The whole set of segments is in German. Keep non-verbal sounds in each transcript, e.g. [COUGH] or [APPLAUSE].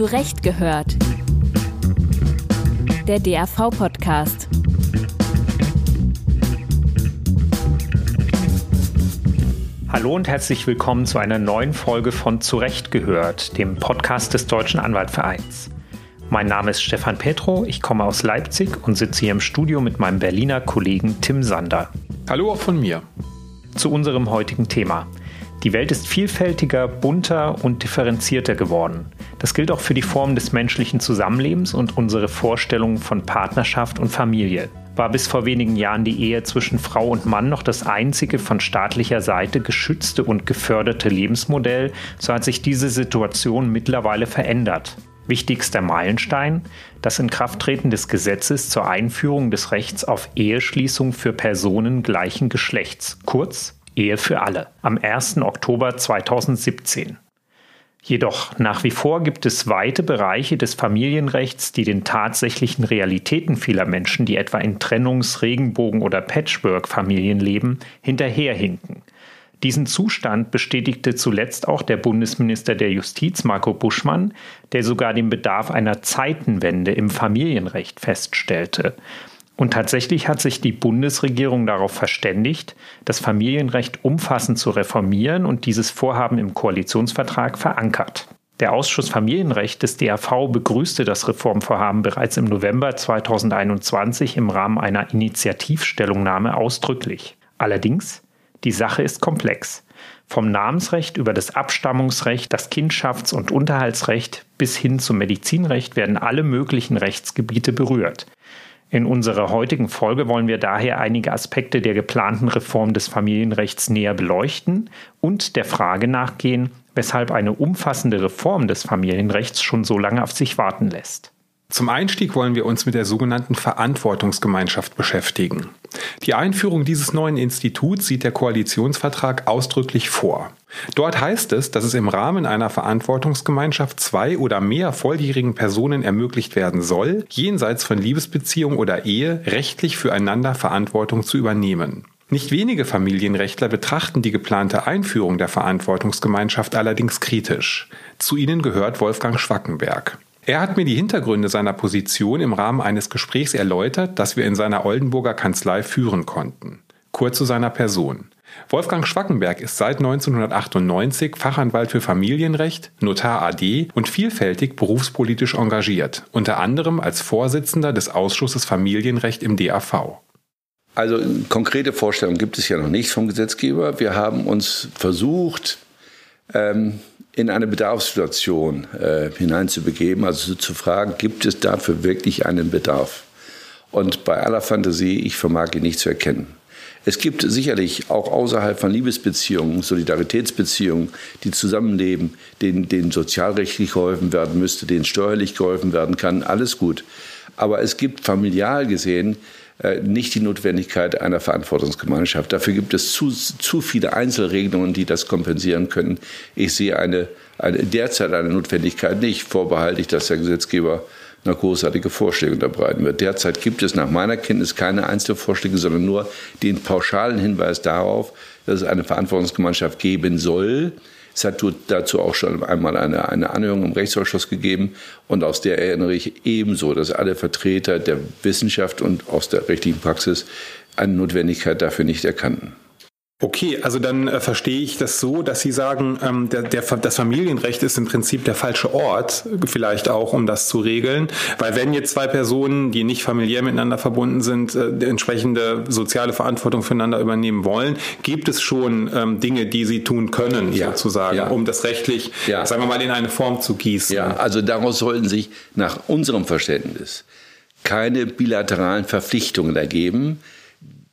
Zurecht gehört. Der DAV-Podcast. Hallo und herzlich willkommen zu einer neuen Folge von Zurecht gehört, dem Podcast des Deutschen Anwaltvereins. Mein Name ist Stefan Petro, ich komme aus Leipzig und sitze hier im Studio mit meinem Berliner Kollegen Tim Sander. Hallo auch von mir. Zu unserem heutigen Thema. Die Welt ist vielfältiger, bunter und differenzierter geworden. Das gilt auch für die Form des menschlichen Zusammenlebens und unsere Vorstellungen von Partnerschaft und Familie. War bis vor wenigen Jahren die Ehe zwischen Frau und Mann noch das einzige von staatlicher Seite geschützte und geförderte Lebensmodell, so hat sich diese Situation mittlerweile verändert. Wichtigster Meilenstein, das Inkrafttreten des Gesetzes zur Einführung des Rechts auf Eheschließung für Personen gleichen Geschlechts, kurz Ehe für alle, am 1. Oktober 2017. Jedoch nach wie vor gibt es weite Bereiche des Familienrechts, die den tatsächlichen Realitäten vieler Menschen, die etwa in Trennungs-, Regenbogen- oder Patchwork-Familien leben, hinterherhinken. Diesen Zustand bestätigte zuletzt auch der Bundesminister der Justiz Marco Buschmann, der sogar den Bedarf einer Zeitenwende im Familienrecht feststellte. Und tatsächlich hat sich die Bundesregierung darauf verständigt, das Familienrecht umfassend zu reformieren und dieses Vorhaben im Koalitionsvertrag verankert. Der Ausschuss Familienrecht des DAV begrüßte das Reformvorhaben bereits im November 2021 im Rahmen einer Initiativstellungnahme ausdrücklich. Allerdings, die Sache ist komplex. Vom Namensrecht über das Abstammungsrecht, das Kindschafts- und Unterhaltsrecht bis hin zum Medizinrecht werden alle möglichen Rechtsgebiete berührt. In unserer heutigen Folge wollen wir daher einige Aspekte der geplanten Reform des Familienrechts näher beleuchten und der Frage nachgehen, weshalb eine umfassende Reform des Familienrechts schon so lange auf sich warten lässt. Zum Einstieg wollen wir uns mit der sogenannten Verantwortungsgemeinschaft beschäftigen. Die Einführung dieses neuen Instituts sieht der Koalitionsvertrag ausdrücklich vor. Dort heißt es, dass es im Rahmen einer Verantwortungsgemeinschaft zwei oder mehr volljährigen Personen ermöglicht werden soll, jenseits von Liebesbeziehung oder Ehe rechtlich füreinander Verantwortung zu übernehmen. Nicht wenige Familienrechtler betrachten die geplante Einführung der Verantwortungsgemeinschaft allerdings kritisch. Zu ihnen gehört Wolfgang Schwackenberg. Er hat mir die Hintergründe seiner Position im Rahmen eines Gesprächs erläutert, das wir in seiner Oldenburger Kanzlei führen konnten. Kurz zu seiner Person. Wolfgang Schwackenberg ist seit 1998 Fachanwalt für Familienrecht, Notar AD und vielfältig berufspolitisch engagiert, unter anderem als Vorsitzender des Ausschusses Familienrecht im DAV. Also konkrete Vorstellungen gibt es ja noch nicht vom Gesetzgeber. Wir haben uns versucht, ähm, in eine Bedarfssituation äh, hineinzubegeben, also zu fragen, gibt es dafür wirklich einen Bedarf? Und bei aller Fantasie, ich vermag ihn nicht zu erkennen. Es gibt sicherlich auch außerhalb von Liebesbeziehungen, Solidaritätsbeziehungen, die zusammenleben, denen, denen sozialrechtlich geholfen werden müsste, denen steuerlich geholfen werden kann, alles gut. Aber es gibt familial gesehen nicht die Notwendigkeit einer Verantwortungsgemeinschaft. Dafür gibt es zu, zu viele Einzelregelungen, die das kompensieren können. Ich sehe eine, eine, derzeit eine Notwendigkeit nicht, vorbehalte ich, dass der Gesetzgeber eine großartige Vorschläge unterbreiten wird. Derzeit gibt es nach meiner Kenntnis keine Einzelvorschläge, sondern nur den pauschalen Hinweis darauf, dass es eine Verantwortungsgemeinschaft geben soll. Es hat dazu auch schon einmal eine, eine Anhörung im Rechtsausschuss gegeben und aus der erinnere ich ebenso, dass alle Vertreter der Wissenschaft und aus der rechtlichen Praxis eine Notwendigkeit dafür nicht erkannten. Okay, also dann äh, verstehe ich das so, dass Sie sagen, ähm, der, der, das Familienrecht ist im Prinzip der falsche Ort, vielleicht auch, um das zu regeln. Weil wenn jetzt zwei Personen, die nicht familiär miteinander verbunden sind, äh, entsprechende soziale Verantwortung füreinander übernehmen wollen, gibt es schon ähm, Dinge, die sie tun können, ja, sozusagen, ja. um das rechtlich, ja. sagen wir mal, in eine Form zu gießen. Ja, also daraus sollten sich nach unserem Verständnis keine bilateralen Verpflichtungen ergeben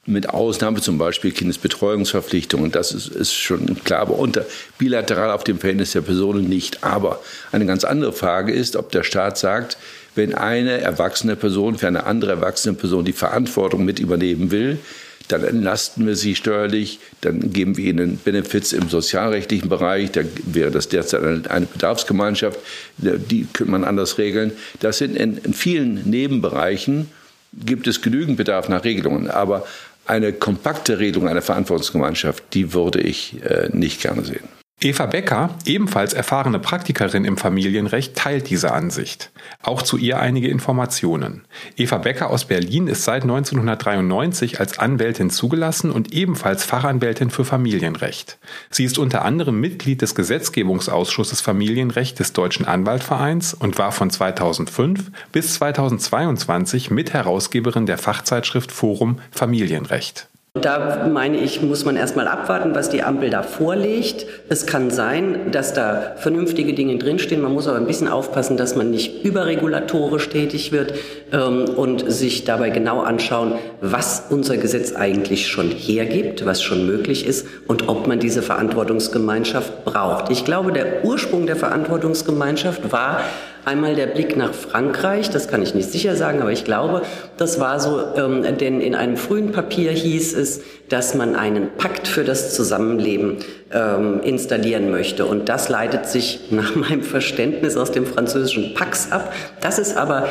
mit Ausnahme zum Beispiel Kindesbetreuungsverpflichtungen, das ist, ist schon klar, aber unter bilateral auf dem Verhältnis der Personen nicht. Aber eine ganz andere Frage ist, ob der Staat sagt, wenn eine erwachsene Person für eine andere erwachsene Person die Verantwortung mit übernehmen will, dann entlasten wir sie steuerlich, dann geben wir ihnen Benefits im sozialrechtlichen Bereich, da wäre das derzeit eine Bedarfsgemeinschaft, die könnte man anders regeln. Das sind in, in vielen Nebenbereichen gibt es genügend Bedarf nach Regelungen, aber eine kompakte Regelung einer Verantwortungsgemeinschaft, die würde ich äh, nicht gerne sehen. Eva Becker, ebenfalls erfahrene Praktikerin im Familienrecht, teilt diese Ansicht. Auch zu ihr einige Informationen. Eva Becker aus Berlin ist seit 1993 als Anwältin zugelassen und ebenfalls Fachanwältin für Familienrecht. Sie ist unter anderem Mitglied des Gesetzgebungsausschusses Familienrecht des Deutschen Anwaltvereins und war von 2005 bis 2022 Mitherausgeberin der Fachzeitschrift Forum Familienrecht. Da meine ich, muss man erstmal abwarten, was die Ampel da vorlegt. Es kann sein, dass da vernünftige Dinge drinstehen. Man muss aber ein bisschen aufpassen, dass man nicht überregulatorisch tätig wird ähm, und sich dabei genau anschauen, was unser Gesetz eigentlich schon hergibt, was schon möglich ist und ob man diese Verantwortungsgemeinschaft braucht. Ich glaube, der Ursprung der Verantwortungsgemeinschaft war, Einmal der Blick nach Frankreich, das kann ich nicht sicher sagen, aber ich glaube, das war so, ähm, denn in einem frühen Papier hieß es, dass man einen Pakt für das Zusammenleben ähm, installieren möchte. Und das leitet sich nach meinem Verständnis aus dem französischen Pax ab. Das ist aber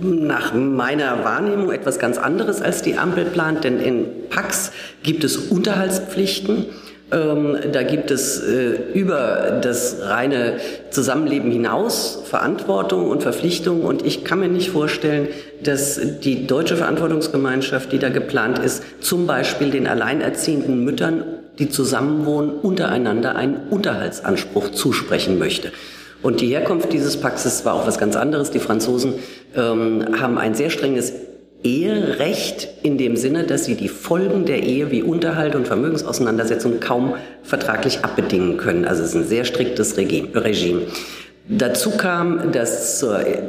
nach meiner Wahrnehmung etwas ganz anderes als die Ampel plant, denn in Pax gibt es Unterhaltspflichten. Ähm, da gibt es äh, über das reine Zusammenleben hinaus Verantwortung und Verpflichtungen. Und ich kann mir nicht vorstellen, dass die deutsche Verantwortungsgemeinschaft, die da geplant ist, zum Beispiel den alleinerziehenden Müttern, die zusammenwohnen, untereinander einen Unterhaltsanspruch zusprechen möchte. Und die Herkunft dieses Paxes war auch was ganz anderes. Die Franzosen ähm, haben ein sehr strenges Eherecht in dem Sinne, dass sie die Folgen der Ehe wie Unterhalt und Vermögensauseinandersetzung kaum vertraglich abbedingen können. Also es ist ein sehr striktes Regime. Dazu kam, dass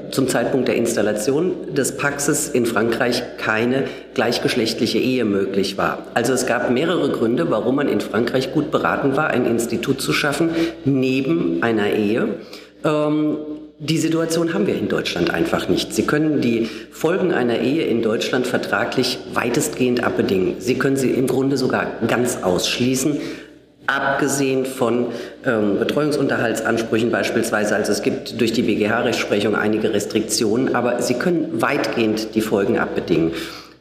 zum Zeitpunkt der Installation des Paxes in Frankreich keine gleichgeschlechtliche Ehe möglich war. Also es gab mehrere Gründe, warum man in Frankreich gut beraten war, ein Institut zu schaffen neben einer Ehe. Ähm, die Situation haben wir in Deutschland einfach nicht. Sie können die Folgen einer Ehe in Deutschland vertraglich weitestgehend abbedingen. Sie können sie im Grunde sogar ganz ausschließen, abgesehen von ähm, Betreuungsunterhaltsansprüchen beispielsweise. Also es gibt durch die BGH-Rechtsprechung einige Restriktionen, aber Sie können weitgehend die Folgen abbedingen.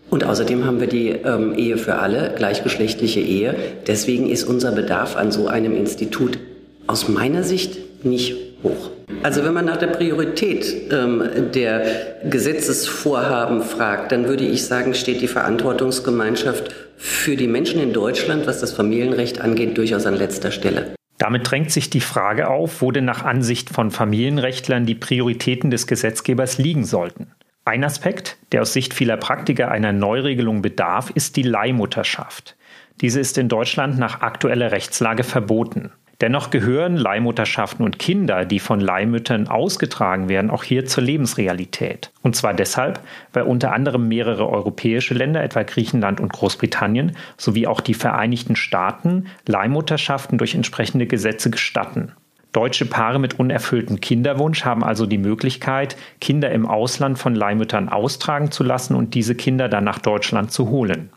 Und außerdem haben wir die ähm, Ehe für alle, gleichgeschlechtliche Ehe. Deswegen ist unser Bedarf an so einem Institut aus meiner Sicht nicht hoch. Also wenn man nach der Priorität ähm, der Gesetzesvorhaben fragt, dann würde ich sagen, steht die Verantwortungsgemeinschaft für die Menschen in Deutschland, was das Familienrecht angeht, durchaus an letzter Stelle. Damit drängt sich die Frage auf, wo denn nach Ansicht von Familienrechtlern die Prioritäten des Gesetzgebers liegen sollten. Ein Aspekt, der aus Sicht vieler Praktiker einer Neuregelung bedarf, ist die Leihmutterschaft. Diese ist in Deutschland nach aktueller Rechtslage verboten. Dennoch gehören Leihmutterschaften und Kinder, die von Leihmüttern ausgetragen werden, auch hier zur Lebensrealität. Und zwar deshalb, weil unter anderem mehrere europäische Länder, etwa Griechenland und Großbritannien, sowie auch die Vereinigten Staaten Leihmutterschaften durch entsprechende Gesetze gestatten. Deutsche Paare mit unerfülltem Kinderwunsch haben also die Möglichkeit, Kinder im Ausland von Leihmüttern austragen zu lassen und diese Kinder dann nach Deutschland zu holen.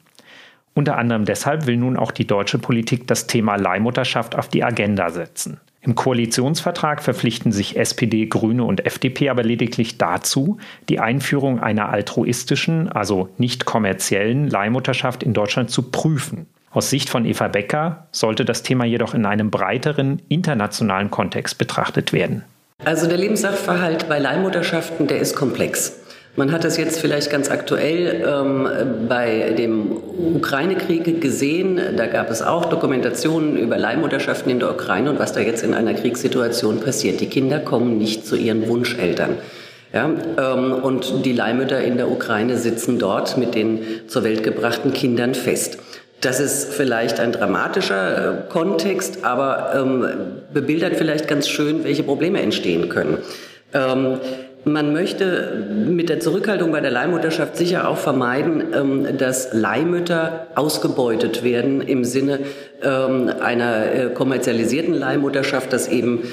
Unter anderem deshalb will nun auch die deutsche Politik das Thema Leihmutterschaft auf die Agenda setzen. Im Koalitionsvertrag verpflichten sich SPD, Grüne und FDP aber lediglich dazu, die Einführung einer altruistischen, also nicht kommerziellen Leihmutterschaft in Deutschland zu prüfen. Aus Sicht von Eva Becker sollte das Thema jedoch in einem breiteren internationalen Kontext betrachtet werden. Also der Lebenssachverhalt bei Leihmutterschaften, der ist komplex. Man hat das jetzt vielleicht ganz aktuell ähm, bei dem Ukraine-Krieg gesehen. Da gab es auch Dokumentationen über Leihmutterschaften in der Ukraine und was da jetzt in einer Kriegssituation passiert. Die Kinder kommen nicht zu ihren Wunscheltern. Ja, ähm, und die Leihmütter in der Ukraine sitzen dort mit den zur Welt gebrachten Kindern fest. Das ist vielleicht ein dramatischer äh, Kontext, aber ähm, bebildert vielleicht ganz schön, welche Probleme entstehen können. Ähm, man möchte mit der Zurückhaltung bei der Leihmutterschaft sicher auch vermeiden, ähm, dass Leihmütter ausgebeutet werden im Sinne ähm, einer äh, kommerzialisierten Leihmutterschaft, dass eben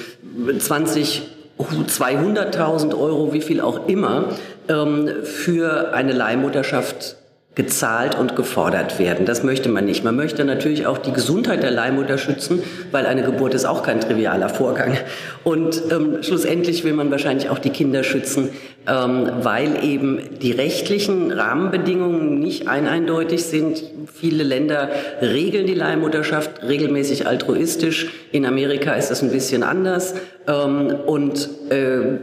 20 200.000 Euro, wie viel auch immer, ähm, für eine Leihmutterschaft gezahlt und gefordert werden. Das möchte man nicht. Man möchte natürlich auch die Gesundheit der Leihmutter schützen, weil eine Geburt ist auch kein trivialer Vorgang. Und ähm, schlussendlich will man wahrscheinlich auch die Kinder schützen, ähm, weil eben die rechtlichen Rahmenbedingungen nicht eindeutig sind. Viele Länder regeln die Leihmutterschaft regelmäßig altruistisch. In Amerika ist das ein bisschen anders. Ähm, und äh,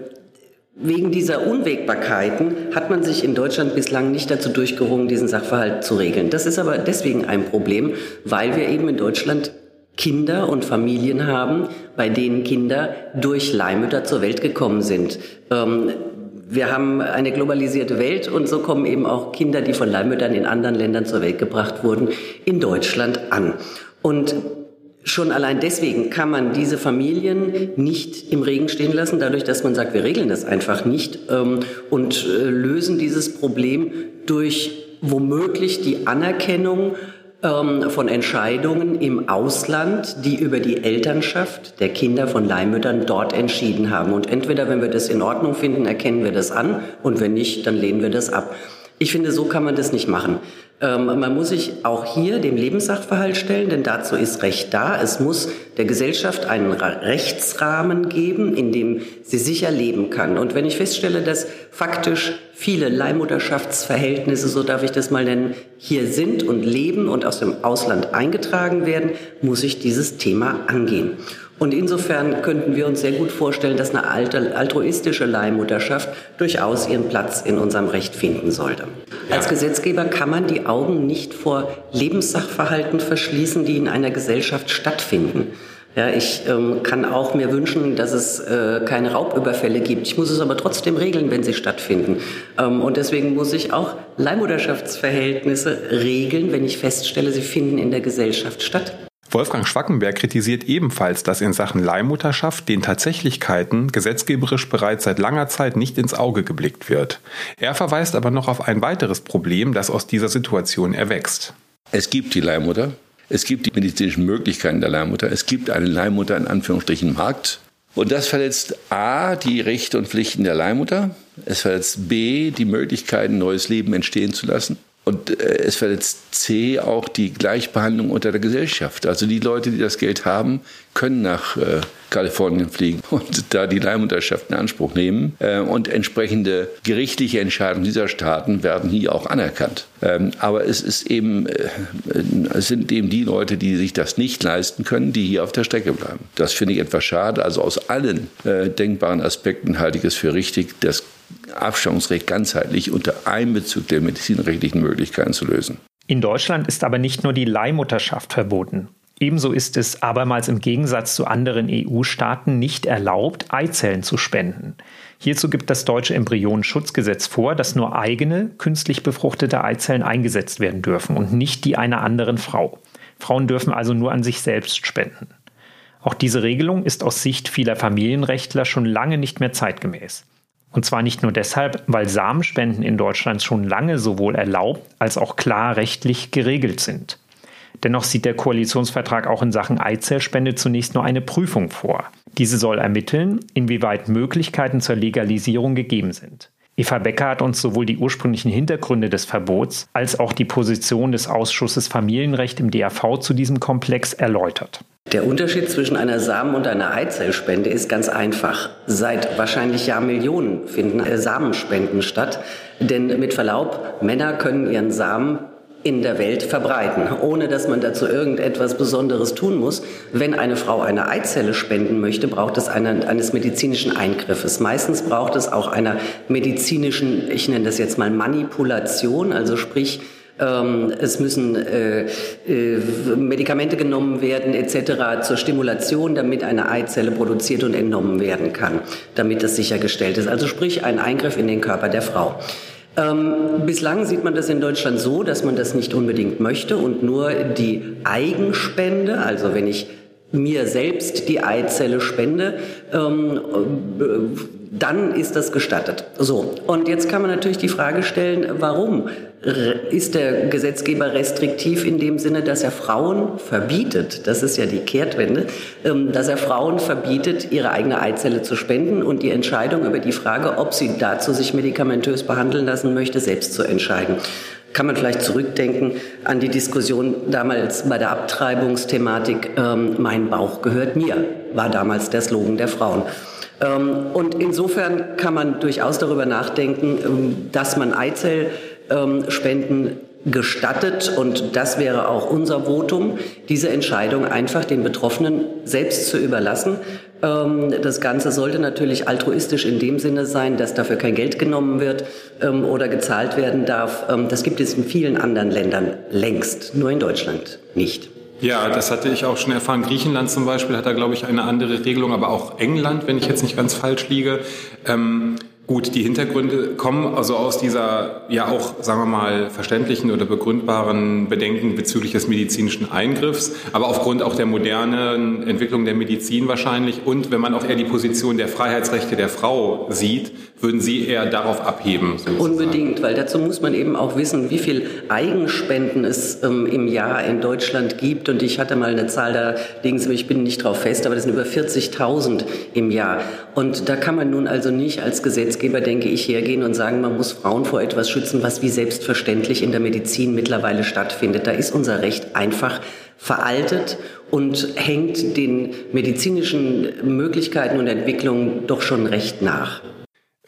Wegen dieser Unwägbarkeiten hat man sich in Deutschland bislang nicht dazu durchgerungen, diesen Sachverhalt zu regeln. Das ist aber deswegen ein Problem, weil wir eben in Deutschland Kinder und Familien haben, bei denen Kinder durch Leihmütter zur Welt gekommen sind. Ähm, wir haben eine globalisierte Welt und so kommen eben auch Kinder, die von Leihmüttern in anderen Ländern zur Welt gebracht wurden, in Deutschland an. Und Schon allein deswegen kann man diese Familien nicht im Regen stehen lassen, dadurch, dass man sagt, wir regeln das einfach nicht ähm, und äh, lösen dieses Problem durch womöglich die Anerkennung ähm, von Entscheidungen im Ausland, die über die Elternschaft der Kinder von Leihmüttern dort entschieden haben. Und entweder, wenn wir das in Ordnung finden, erkennen wir das an und wenn nicht, dann lehnen wir das ab. Ich finde, so kann man das nicht machen. Ähm, man muss sich auch hier dem Lebenssachverhalt stellen, denn dazu ist Recht da. Es muss der Gesellschaft einen Rechtsrahmen geben, in dem sie sicher leben kann. Und wenn ich feststelle, dass faktisch viele Leihmutterschaftsverhältnisse, so darf ich das mal nennen, hier sind und leben und aus dem Ausland eingetragen werden, muss ich dieses Thema angehen. Und insofern könnten wir uns sehr gut vorstellen, dass eine altruistische Leihmutterschaft durchaus ihren Platz in unserem Recht finden sollte. Als Gesetzgeber kann man die Augen nicht vor Lebenssachverhalten verschließen, die in einer Gesellschaft stattfinden. Ja, ich ähm, kann auch mir wünschen, dass es äh, keine Raubüberfälle gibt. Ich muss es aber trotzdem regeln, wenn sie stattfinden. Ähm, und deswegen muss ich auch Leihmutterschaftsverhältnisse regeln, wenn ich feststelle, sie finden in der Gesellschaft statt. Wolfgang Schwackenberg kritisiert ebenfalls, dass in Sachen Leihmutterschaft den Tatsächlichkeiten gesetzgeberisch bereits seit langer Zeit nicht ins Auge geblickt wird. Er verweist aber noch auf ein weiteres Problem, das aus dieser Situation erwächst. Es gibt die Leihmutter, es gibt die medizinischen Möglichkeiten der Leihmutter, es gibt einen Leihmutter in Anführungsstrichen Markt. Und das verletzt A, die Rechte und Pflichten der Leihmutter. Es verletzt B, die Möglichkeiten, neues Leben entstehen zu lassen. Und äh, es verletzt C auch die Gleichbehandlung unter der Gesellschaft. Also die Leute, die das Geld haben, können nach äh, Kalifornien fliegen [LAUGHS] und da die Leihmutterschaft in Anspruch nehmen. Äh, und entsprechende gerichtliche Entscheidungen dieser Staaten werden hier auch anerkannt. Ähm, aber es ist eben, äh, es sind eben die Leute, die sich das nicht leisten können, die hier auf der Strecke bleiben. Das finde ich etwas schade. Also aus allen äh, denkbaren Aspekten halte ich es für richtig, dass Abstammungsrecht ganzheitlich unter Einbezug der medizinrechtlichen Möglichkeiten zu lösen. In Deutschland ist aber nicht nur die Leihmutterschaft verboten. Ebenso ist es abermals im Gegensatz zu anderen EU-Staaten nicht erlaubt, Eizellen zu spenden. Hierzu gibt das deutsche Embryonenschutzgesetz vor, dass nur eigene, künstlich befruchtete Eizellen eingesetzt werden dürfen und nicht die einer anderen Frau. Frauen dürfen also nur an sich selbst spenden. Auch diese Regelung ist aus Sicht vieler Familienrechtler schon lange nicht mehr zeitgemäß. Und zwar nicht nur deshalb, weil Samenspenden in Deutschland schon lange sowohl erlaubt als auch klar rechtlich geregelt sind. Dennoch sieht der Koalitionsvertrag auch in Sachen Eizellspende zunächst nur eine Prüfung vor. Diese soll ermitteln, inwieweit Möglichkeiten zur Legalisierung gegeben sind. Eva Becker hat uns sowohl die ursprünglichen Hintergründe des Verbots als auch die Position des Ausschusses Familienrecht im DAV zu diesem Komplex erläutert. Der Unterschied zwischen einer Samen- und einer Eizellspende ist ganz einfach. Seit wahrscheinlich Jahrmillionen finden Samenspenden statt. Denn mit Verlaub, Männer können ihren Samen in der Welt verbreiten, ohne dass man dazu irgendetwas Besonderes tun muss. Wenn eine Frau eine Eizelle spenden möchte, braucht es eine, eines medizinischen Eingriffes. Meistens braucht es auch einer medizinischen, ich nenne das jetzt mal Manipulation, also sprich, ähm, es müssen äh, äh, Medikamente genommen werden etc. zur Stimulation, damit eine Eizelle produziert und entnommen werden kann, damit das sichergestellt ist. Also sprich ein Eingriff in den Körper der Frau. Ähm, bislang sieht man das in Deutschland so, dass man das nicht unbedingt möchte und nur die Eigenspende, also wenn ich mir selbst die Eizelle spende, ähm, äh, dann ist das gestattet. So, und jetzt kann man natürlich die Frage stellen, warum ist der Gesetzgeber restriktiv in dem Sinne, dass er Frauen verbietet, das ist ja die Kehrtwende, ähm, dass er Frauen verbietet, ihre eigene Eizelle zu spenden und die Entscheidung über die Frage, ob sie dazu sich medikamentös behandeln lassen möchte, selbst zu entscheiden. Kann man vielleicht zurückdenken an die Diskussion damals bei der Abtreibungsthematik, ähm, mein Bauch gehört mir, war damals der Slogan der Frauen. Ähm, und insofern kann man durchaus darüber nachdenken, ähm, dass man Eizellspenden gestattet, und das wäre auch unser Votum, diese Entscheidung einfach den Betroffenen selbst zu überlassen. Ähm, das Ganze sollte natürlich altruistisch in dem Sinne sein, dass dafür kein Geld genommen wird oder gezahlt werden darf. Das gibt es in vielen anderen Ländern längst, nur in Deutschland nicht. Ja, das hatte ich auch schon erfahren. Griechenland zum Beispiel hat da, glaube ich, eine andere Regelung, aber auch England, wenn ich jetzt nicht ganz falsch liege. Ähm, Gut, die Hintergründe kommen also aus dieser ja auch, sagen wir mal, verständlichen oder begründbaren Bedenken bezüglich des medizinischen Eingriffs, aber aufgrund auch der modernen Entwicklung der Medizin wahrscheinlich und wenn man auch eher die Position der Freiheitsrechte der Frau sieht, würden Sie eher darauf abheben? Sozusagen. Unbedingt, weil dazu muss man eben auch wissen, wie viel Eigenspenden es ähm, im Jahr in Deutschland gibt. Und ich hatte mal eine Zahl, da legen Sie mich, ich bin nicht drauf fest, aber das sind über 40.000 im Jahr. Und da kann man nun also nicht als Gesetzgeber, denke ich, hergehen und sagen, man muss Frauen vor etwas schützen, was wie selbstverständlich in der Medizin mittlerweile stattfindet. Da ist unser Recht einfach veraltet und hängt den medizinischen Möglichkeiten und Entwicklungen doch schon recht nach.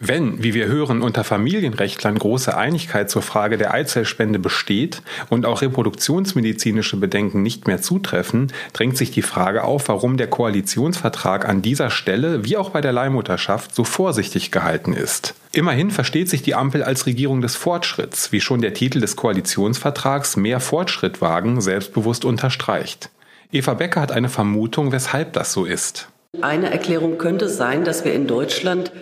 Wenn, wie wir hören, unter Familienrechtlern große Einigkeit zur Frage der Eizellspende besteht und auch reproduktionsmedizinische Bedenken nicht mehr zutreffen, drängt sich die Frage auf, warum der Koalitionsvertrag an dieser Stelle, wie auch bei der Leihmutterschaft, so vorsichtig gehalten ist. Immerhin versteht sich die Ampel als Regierung des Fortschritts, wie schon der Titel des Koalitionsvertrags Mehr Fortschritt wagen selbstbewusst unterstreicht. Eva Becker hat eine Vermutung, weshalb das so ist. Eine Erklärung könnte sein, dass wir in Deutschland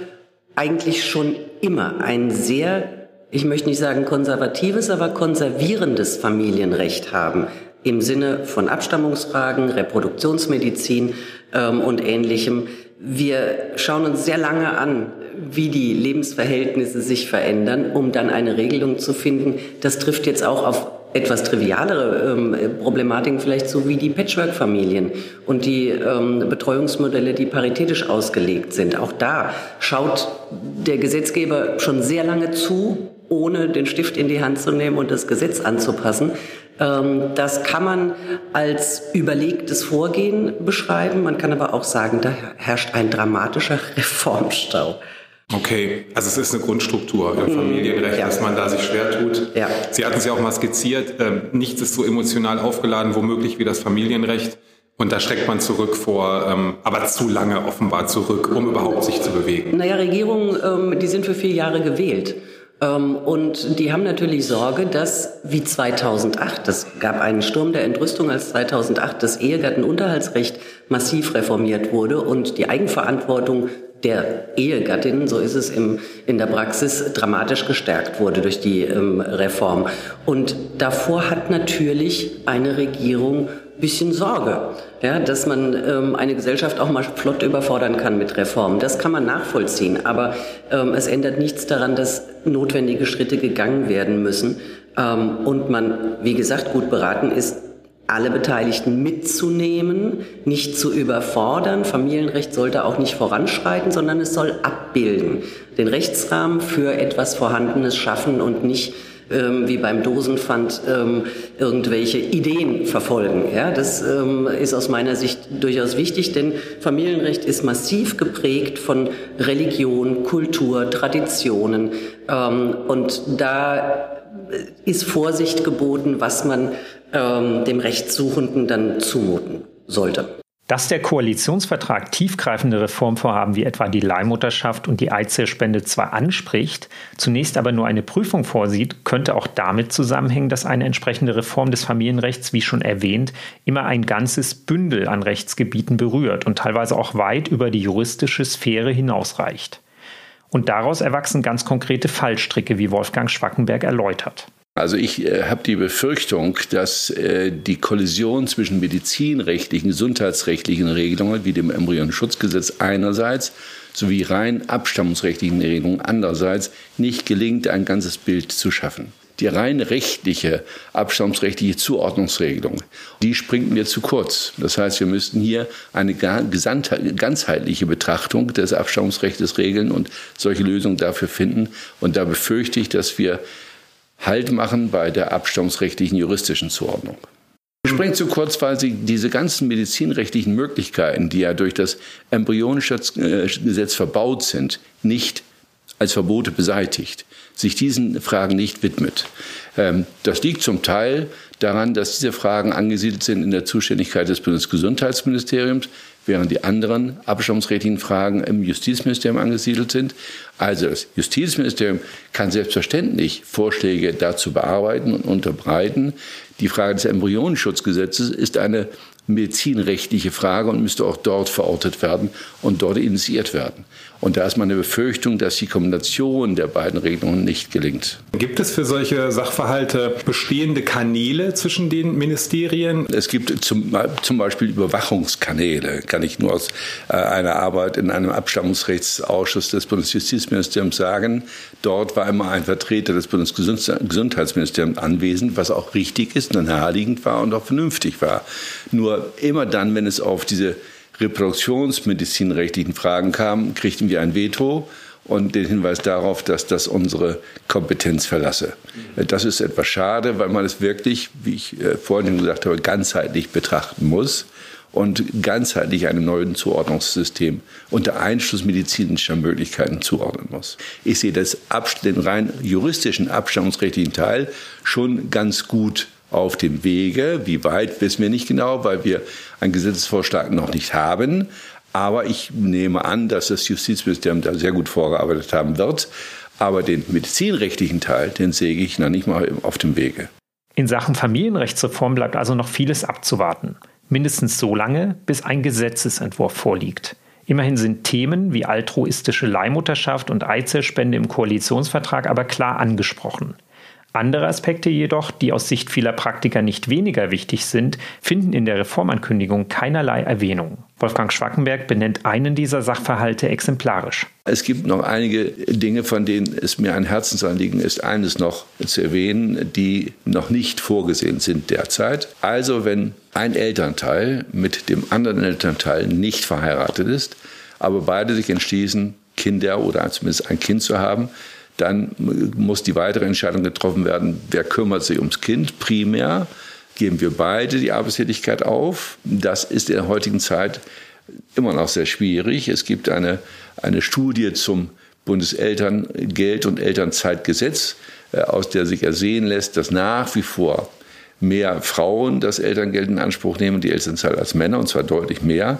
eigentlich schon immer ein sehr, ich möchte nicht sagen konservatives, aber konservierendes Familienrecht haben im Sinne von Abstammungsfragen, Reproduktionsmedizin ähm, und ähnlichem. Wir schauen uns sehr lange an, wie die Lebensverhältnisse sich verändern, um dann eine Regelung zu finden. Das trifft jetzt auch auf etwas trivialere ähm, Problematiken vielleicht so wie die Patchwork-Familien und die ähm, Betreuungsmodelle, die paritätisch ausgelegt sind. Auch da schaut der Gesetzgeber schon sehr lange zu, ohne den Stift in die Hand zu nehmen und das Gesetz anzupassen. Ähm, das kann man als überlegtes Vorgehen beschreiben. Man kann aber auch sagen, da herrscht ein dramatischer [LAUGHS] Reformstau. Okay, also es ist eine Grundstruktur im Familienrecht, ja. dass man da sich schwer tut. Ja. Sie hatten es ja auch mal skizziert, ähm, nichts ist so emotional aufgeladen, womöglich wie das Familienrecht. Und da schreckt man zurück vor, ähm, aber zu lange offenbar zurück, um überhaupt sich zu bewegen. Naja, Regierungen, ähm, die sind für vier Jahre gewählt. Ähm, und die haben natürlich Sorge, dass wie 2008, es gab einen Sturm der Entrüstung, als 2008 das Ehegattenunterhaltsrecht massiv reformiert wurde und die Eigenverantwortung der Ehegattin, so ist es im, in der Praxis, dramatisch gestärkt wurde durch die ähm, Reform. Und davor hat natürlich eine Regierung bisschen Sorge, ja, dass man ähm, eine Gesellschaft auch mal flott überfordern kann mit Reformen. Das kann man nachvollziehen, aber ähm, es ändert nichts daran, dass notwendige Schritte gegangen werden müssen ähm, und man, wie gesagt, gut beraten ist, alle Beteiligten mitzunehmen, nicht zu überfordern. Familienrecht sollte auch nicht voranschreiten, sondern es soll abbilden, den Rechtsrahmen für etwas Vorhandenes schaffen und nicht ähm, wie beim Dosenpfand ähm, irgendwelche Ideen verfolgen. Ja, das ähm, ist aus meiner Sicht durchaus wichtig, denn Familienrecht ist massiv geprägt von Religion, Kultur, Traditionen ähm, und da ist Vorsicht geboten, was man ähm, dem Rechtssuchenden dann zumuten sollte. Dass der Koalitionsvertrag tiefgreifende Reformvorhaben wie etwa die Leihmutterschaft und die Eizellspende zwar anspricht, zunächst aber nur eine Prüfung vorsieht, könnte auch damit zusammenhängen, dass eine entsprechende Reform des Familienrechts, wie schon erwähnt, immer ein ganzes Bündel an Rechtsgebieten berührt und teilweise auch weit über die juristische Sphäre hinausreicht. Und daraus erwachsen ganz konkrete Fallstricke, wie Wolfgang Schwackenberg erläutert. Also ich äh, habe die Befürchtung, dass äh, die Kollision zwischen medizinrechtlichen, gesundheitsrechtlichen Regelungen wie dem Embryonschutzgesetz einerseits sowie rein abstammungsrechtlichen Regelungen andererseits nicht gelingt, ein ganzes Bild zu schaffen. Die rein rechtliche, abstammungsrechtliche Zuordnungsregelung, die springt mir zu kurz. Das heißt, wir müssten hier eine ganzheitliche Betrachtung des Abstammungsrechts regeln und solche Lösungen dafür finden. Und da befürchte ich, dass wir Halt machen bei der abstammungsrechtlichen juristischen Zuordnung. Ich springe zu kurz, weil Sie diese ganzen medizinrechtlichen Möglichkeiten, die ja durch das Embryonenschutzgesetz verbaut sind, nicht als Verbote beseitigt, sich diesen Fragen nicht widmet. Ähm, das liegt zum Teil daran, dass diese Fragen angesiedelt sind in der Zuständigkeit des Bundesgesundheitsministeriums, während die anderen abstammungsrechtlichen Fragen im Justizministerium angesiedelt sind. Also das Justizministerium kann selbstverständlich Vorschläge dazu bearbeiten und unterbreiten. Die Frage des Embryonenschutzgesetzes ist eine medizinrechtliche Frage und müsste auch dort verortet werden und dort initiiert werden. Und da ist meine Befürchtung, dass die Kombination der beiden Regelungen nicht gelingt. Gibt es für solche Sachverhalte bestehende Kanäle zwischen den Ministerien? Es gibt zum, zum Beispiel Überwachungskanäle, kann ich nur aus äh, einer Arbeit in einem Abstammungsrechtsausschuss des Bundesjustizministeriums sagen. Dort war immer ein Vertreter des Bundesgesundheitsministeriums anwesend, was auch richtig ist und naheliegend war und auch vernünftig war. Nur immer dann, wenn es auf diese reproduktionsmedizinrechtlichen Fragen kam, kriegten wir ein Veto und den Hinweis darauf, dass das unsere Kompetenz verlasse. Das ist etwas schade, weil man es wirklich, wie ich äh, vorhin gesagt habe, ganzheitlich betrachten muss und ganzheitlich einem neuen Zuordnungssystem unter Einschluss medizinischer Möglichkeiten zuordnen muss. Ich sehe das, den rein juristischen abstammungsrechtlichen Teil schon ganz gut auf dem Wege. Wie weit wissen wir nicht genau, weil wir einen Gesetzesvorschlag noch nicht haben. Aber ich nehme an, dass das Justizministerium da sehr gut vorgearbeitet haben wird. Aber den medizinrechtlichen Teil, den sehe ich noch nicht mal auf dem Wege. In Sachen Familienrechtsreform bleibt also noch vieles abzuwarten. Mindestens so lange, bis ein Gesetzesentwurf vorliegt. Immerhin sind Themen wie altruistische Leihmutterschaft und Eizellspende im Koalitionsvertrag aber klar angesprochen. Andere Aspekte jedoch, die aus Sicht vieler Praktiker nicht weniger wichtig sind, finden in der Reformankündigung keinerlei Erwähnung. Wolfgang Schwackenberg benennt einen dieser Sachverhalte exemplarisch. Es gibt noch einige Dinge, von denen es mir ein Herzensanliegen ist, eines noch zu erwähnen, die noch nicht vorgesehen sind derzeit. Also wenn ein Elternteil mit dem anderen Elternteil nicht verheiratet ist, aber beide sich entschließen, Kinder oder zumindest ein Kind zu haben, dann muss die weitere Entscheidung getroffen werden, wer kümmert sich ums Kind primär. Geben wir beide die Arbeitstätigkeit auf. Das ist in der heutigen Zeit immer noch sehr schwierig. Es gibt eine, eine Studie zum Bundeselterngeld- und Elternzeitgesetz, äh, aus der sich ersehen lässt, dass nach wie vor mehr Frauen das Elterngeld in Anspruch nehmen, die Elternzeit als Männer, und zwar deutlich mehr.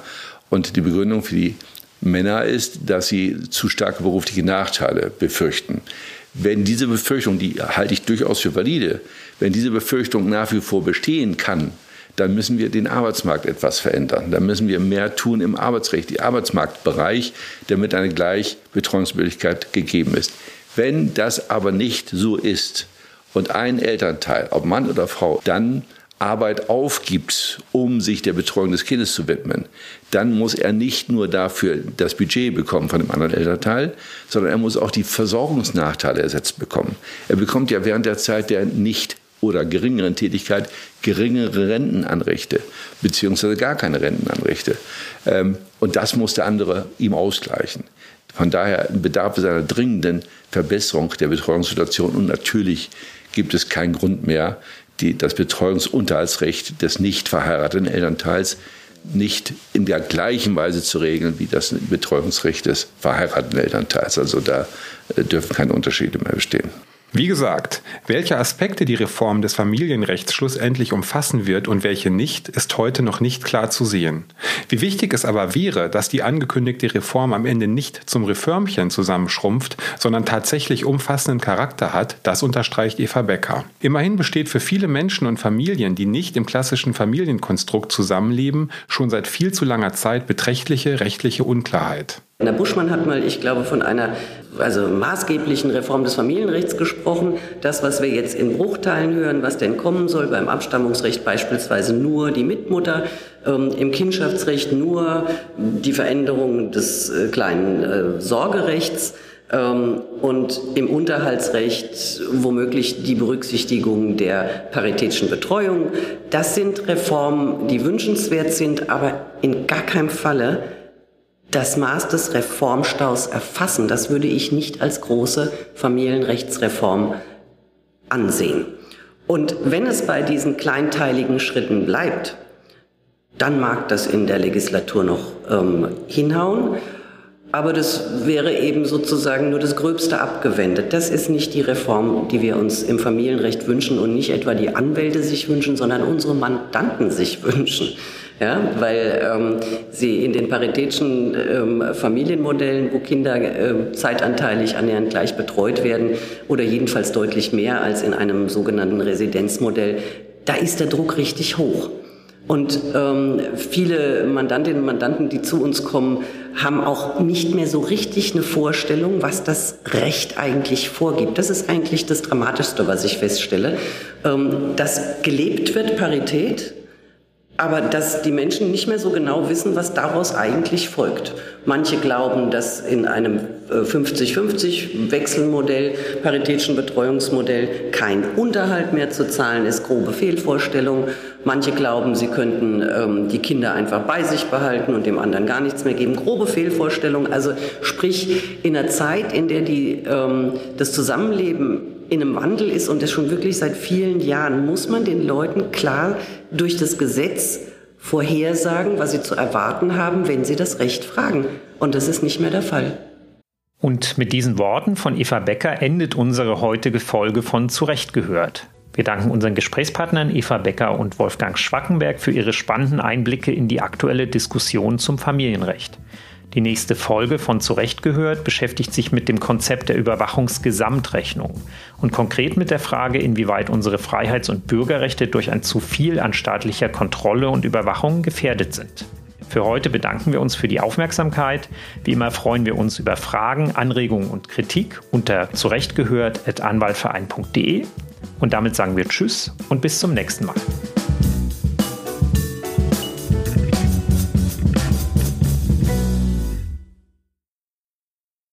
Und die Begründung für die Männer ist, dass sie zu starke berufliche Nachteile befürchten. Wenn diese Befürchtung, die halte ich durchaus für valide, wenn diese Befürchtung nach wie vor bestehen kann, dann müssen wir den Arbeitsmarkt etwas verändern. Dann müssen wir mehr tun im Arbeitsrecht, im Arbeitsmarktbereich, damit eine Gleichbetreuungsmöglichkeit gegeben ist. Wenn das aber nicht so ist und ein Elternteil, ob Mann oder Frau, dann Arbeit aufgibt, um sich der Betreuung des Kindes zu widmen, dann muss er nicht nur dafür das Budget bekommen von dem anderen Elternteil, sondern er muss auch die Versorgungsnachteile ersetzt bekommen. Er bekommt ja während der Zeit der nicht oder geringeren Tätigkeit geringere Rentenanrechte, beziehungsweise gar keine Rentenanrechte. Ähm, und das muss der andere ihm ausgleichen. Von daher bedarf es einer dringenden Verbesserung der Betreuungssituation und natürlich gibt es keinen Grund mehr, die, das Betreuungsunterhaltsrecht des nicht verheirateten Elternteils nicht in der gleichen Weise zu regeln wie das Betreuungsrecht des verheirateten Elternteils. Also da äh, dürfen keine Unterschiede mehr bestehen. Wie gesagt, welche Aspekte die Reform des Familienrechts schlussendlich umfassen wird und welche nicht, ist heute noch nicht klar zu sehen. Wie wichtig es aber wäre, dass die angekündigte Reform am Ende nicht zum Reformchen zusammenschrumpft, sondern tatsächlich umfassenden Charakter hat, das unterstreicht Eva Becker. Immerhin besteht für viele Menschen und Familien, die nicht im klassischen Familienkonstrukt zusammenleben, schon seit viel zu langer Zeit beträchtliche rechtliche Unklarheit. Herr Buschmann hat mal, ich glaube, von einer also maßgeblichen Reform des Familienrechts gesprochen. Das, was wir jetzt in Bruchteilen hören, was denn kommen soll, beim Abstammungsrecht beispielsweise nur die Mitmutter, ähm, im Kindschaftsrecht nur die Veränderung des äh, kleinen äh, Sorgerechts ähm, und im Unterhaltsrecht womöglich die Berücksichtigung der paritätischen Betreuung. Das sind Reformen, die wünschenswert sind, aber in gar keinem Falle das Maß des Reformstaus erfassen. Das würde ich nicht als große Familienrechtsreform ansehen. Und wenn es bei diesen kleinteiligen Schritten bleibt, dann mag das in der Legislatur noch ähm, hinhauen. Aber das wäre eben sozusagen nur das Gröbste abgewendet. Das ist nicht die Reform, die wir uns im Familienrecht wünschen und nicht etwa die Anwälte sich wünschen, sondern unsere Mandanten sich [LAUGHS] wünschen. Ja, weil ähm, sie in den paritätischen ähm, Familienmodellen, wo Kinder äh, zeitanteilig annähernd gleich betreut werden oder jedenfalls deutlich mehr als in einem sogenannten Residenzmodell, da ist der Druck richtig hoch. Und ähm, viele Mandantinnen und Mandanten, die zu uns kommen, haben auch nicht mehr so richtig eine Vorstellung, was das Recht eigentlich vorgibt. Das ist eigentlich das Dramatischste, was ich feststelle, ähm, dass gelebt wird Parität, aber dass die Menschen nicht mehr so genau wissen, was daraus eigentlich folgt. Manche glauben, dass in einem 50-50 äh, Wechselmodell, paritätischen Betreuungsmodell kein Unterhalt mehr zu zahlen ist, grobe Fehlvorstellung. Manche glauben, sie könnten ähm, die Kinder einfach bei sich behalten und dem anderen gar nichts mehr geben. Grobe Fehlvorstellung. Also sprich, in einer Zeit, in der die, ähm, das Zusammenleben in einem Wandel ist und das schon wirklich seit vielen Jahren, muss man den Leuten klar durch das Gesetz vorhersagen, was sie zu erwarten haben, wenn sie das Recht fragen. Und das ist nicht mehr der Fall. Und mit diesen Worten von Eva Becker endet unsere heutige Folge von Zurecht gehört. Wir danken unseren Gesprächspartnern Eva Becker und Wolfgang Schwackenberg für ihre spannenden Einblicke in die aktuelle Diskussion zum Familienrecht. Die nächste Folge von Zurecht gehört beschäftigt sich mit dem Konzept der Überwachungsgesamtrechnung und konkret mit der Frage, inwieweit unsere Freiheits- und Bürgerrechte durch ein zu viel an staatlicher Kontrolle und Überwachung gefährdet sind. Für heute bedanken wir uns für die Aufmerksamkeit. Wie immer freuen wir uns über Fragen, Anregungen und Kritik unter zurechtgehört.anwaltverein.de. Und damit sagen wir Tschüss und bis zum nächsten Mal.